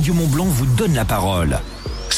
Radio Mont Blanc vous donne la parole.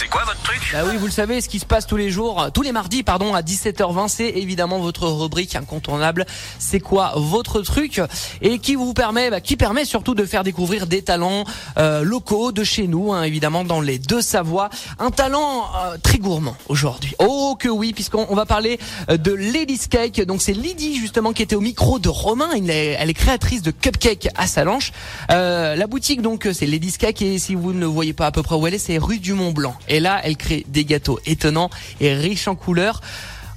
C'est quoi votre truc Bah oui, vous le savez, ce qui se passe tous les jours, tous les mardis, pardon, à 17h20, c'est évidemment votre rubrique incontournable. C'est quoi votre truc Et qui vous permet, bah, qui permet surtout de faire découvrir des talents euh, locaux de chez nous, hein, évidemment dans les deux Savoie. Un talent euh, très gourmand aujourd'hui. Oh que oui, puisqu'on on va parler euh, de Lady's Cake. Donc c'est Lydie justement qui était au micro de Romain. Elle est, elle est créatrice de cupcake à Salanches. Euh, la boutique donc c'est Lady's Cake et si vous ne voyez pas à peu près où elle est, c'est rue du Mont Blanc. Et là, elle crée des gâteaux étonnants et riches en couleurs.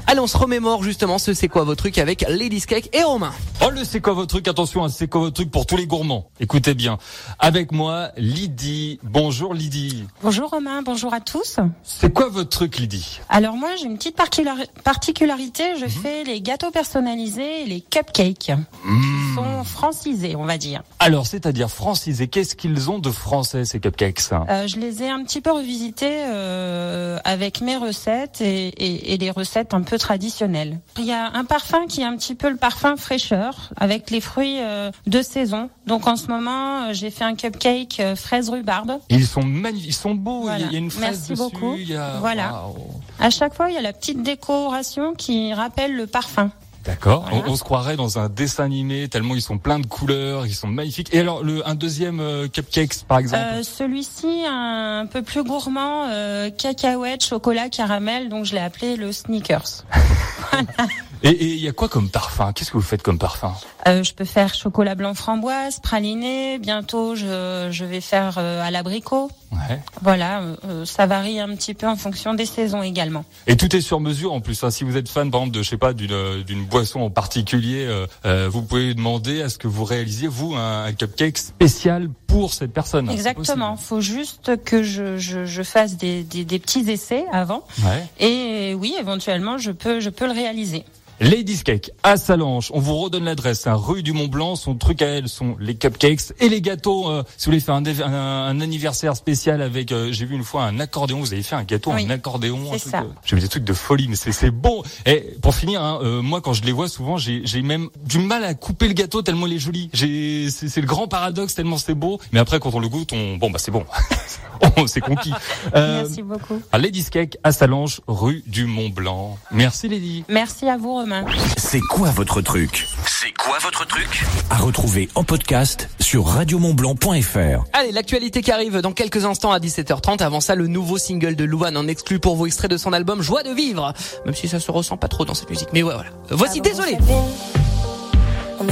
Allez, on se remémore justement ce c'est quoi votre truc avec Lady's Cake et Romain. Oh le c'est quoi votre truc Attention, hein, c'est quoi votre truc pour tous les gourmands Écoutez bien. Avec moi, Lydie. Bonjour Lydie. Bonjour Romain, bonjour à tous. C'est quoi votre truc Lydie? Alors moi j'ai une petite particulari- particularité, je fais les gâteaux personnalisés et les cupcakes. Ils sont francisés on va dire. Alors, c'est-à-dire francisé, qu'est-ce qu'ils ont de français ces cupcakes? Euh, je les ai un petit peu revisités euh, avec mes recettes et, et, et les recettes un peu traditionnelles. Il y a un parfum qui est un petit peu le parfum fraîcheur avec les fruits euh, de saison. Donc en ce moment euh, j'ai fait un cupcake euh, fraise rhubarbe. Ils sont magnifiques, ils sont beaux, il y a- Voilà. il y a une fraise Merci dessus. beaucoup. il y a- Voilà. À chaque fois il y a la petite décoration qui rappelle le parfum. D'accord. Voilà. On, on se croirait dans un dessin animé tellement ils sont pleins de couleurs, ils sont magnifiques. Et alors le un deuxième euh, cupcakes par exemple. Euh, Celui-ci, un peu plus gourmand, euh, cacahuète, chocolat, caramel, donc je l'ai appelé le sneakers. Et et il y a quoi comme parfum? Qu'est-ce que vous faites comme parfum? Euh, je peux faire chocolat blanc framboise, praliné. Bientôt, je, je vais faire euh, à l'abricot. Ouais. Voilà, euh, euh, ça varie un petit peu en fonction des saisons également. Et tout est sur mesure en plus. hein. Si vous êtes fan, par exemple, de je sais pas d'une d'une boisson en particulier, euh, euh, vous pouvez demander à ce que vous réalisiez vous un, un cupcake spécial pour cette personne. Exactement. Faut juste que je, je, je fasse des, des, des petits essais avant. Ouais. Et oui, éventuellement, je peux, je peux le réaliser. Ladies Cake à Salanches. On vous redonne l'adresse. Hein, rue du Mont Blanc. Son truc à elle sont les cupcakes et les gâteaux. euh, si vous voulez faire un, un, un anniversaire spécial avec, euh, j'ai vu une fois un accordéon. Vous avez fait un gâteau Oui, en accordéon. un c'est ça. euh, J'ai vu des trucs de folie, mais c'est c'est bon. Et pour finir, hein, euh, moi quand je les vois souvent, j'ai j'ai même du mal à couper le gâteau tellement il est joli. J'ai c'est le grand paradoxe tellement c'est beau. Mais après quand on le goûte, on bon bah c'est bon. On- c'est conquis. Euh, Merci beaucoup. à Ladies Cake à Salanches, rue du Mont Blanc. Merci Lady. Merci à vous, Romain. C'est quoi votre truc C'est quoi votre truc À retrouver en podcast sur radiomontblanc.fr. Allez, l'actualité qui arrive dans quelques instants à 17h30. Avant ça, le nouveau single de Louane en exclut pour vous extrait de son album Joie de vivre. Même si ça se ressent pas trop dans cette musique. Mais ouais, voilà. Voici, Alors, désolé. vous savez,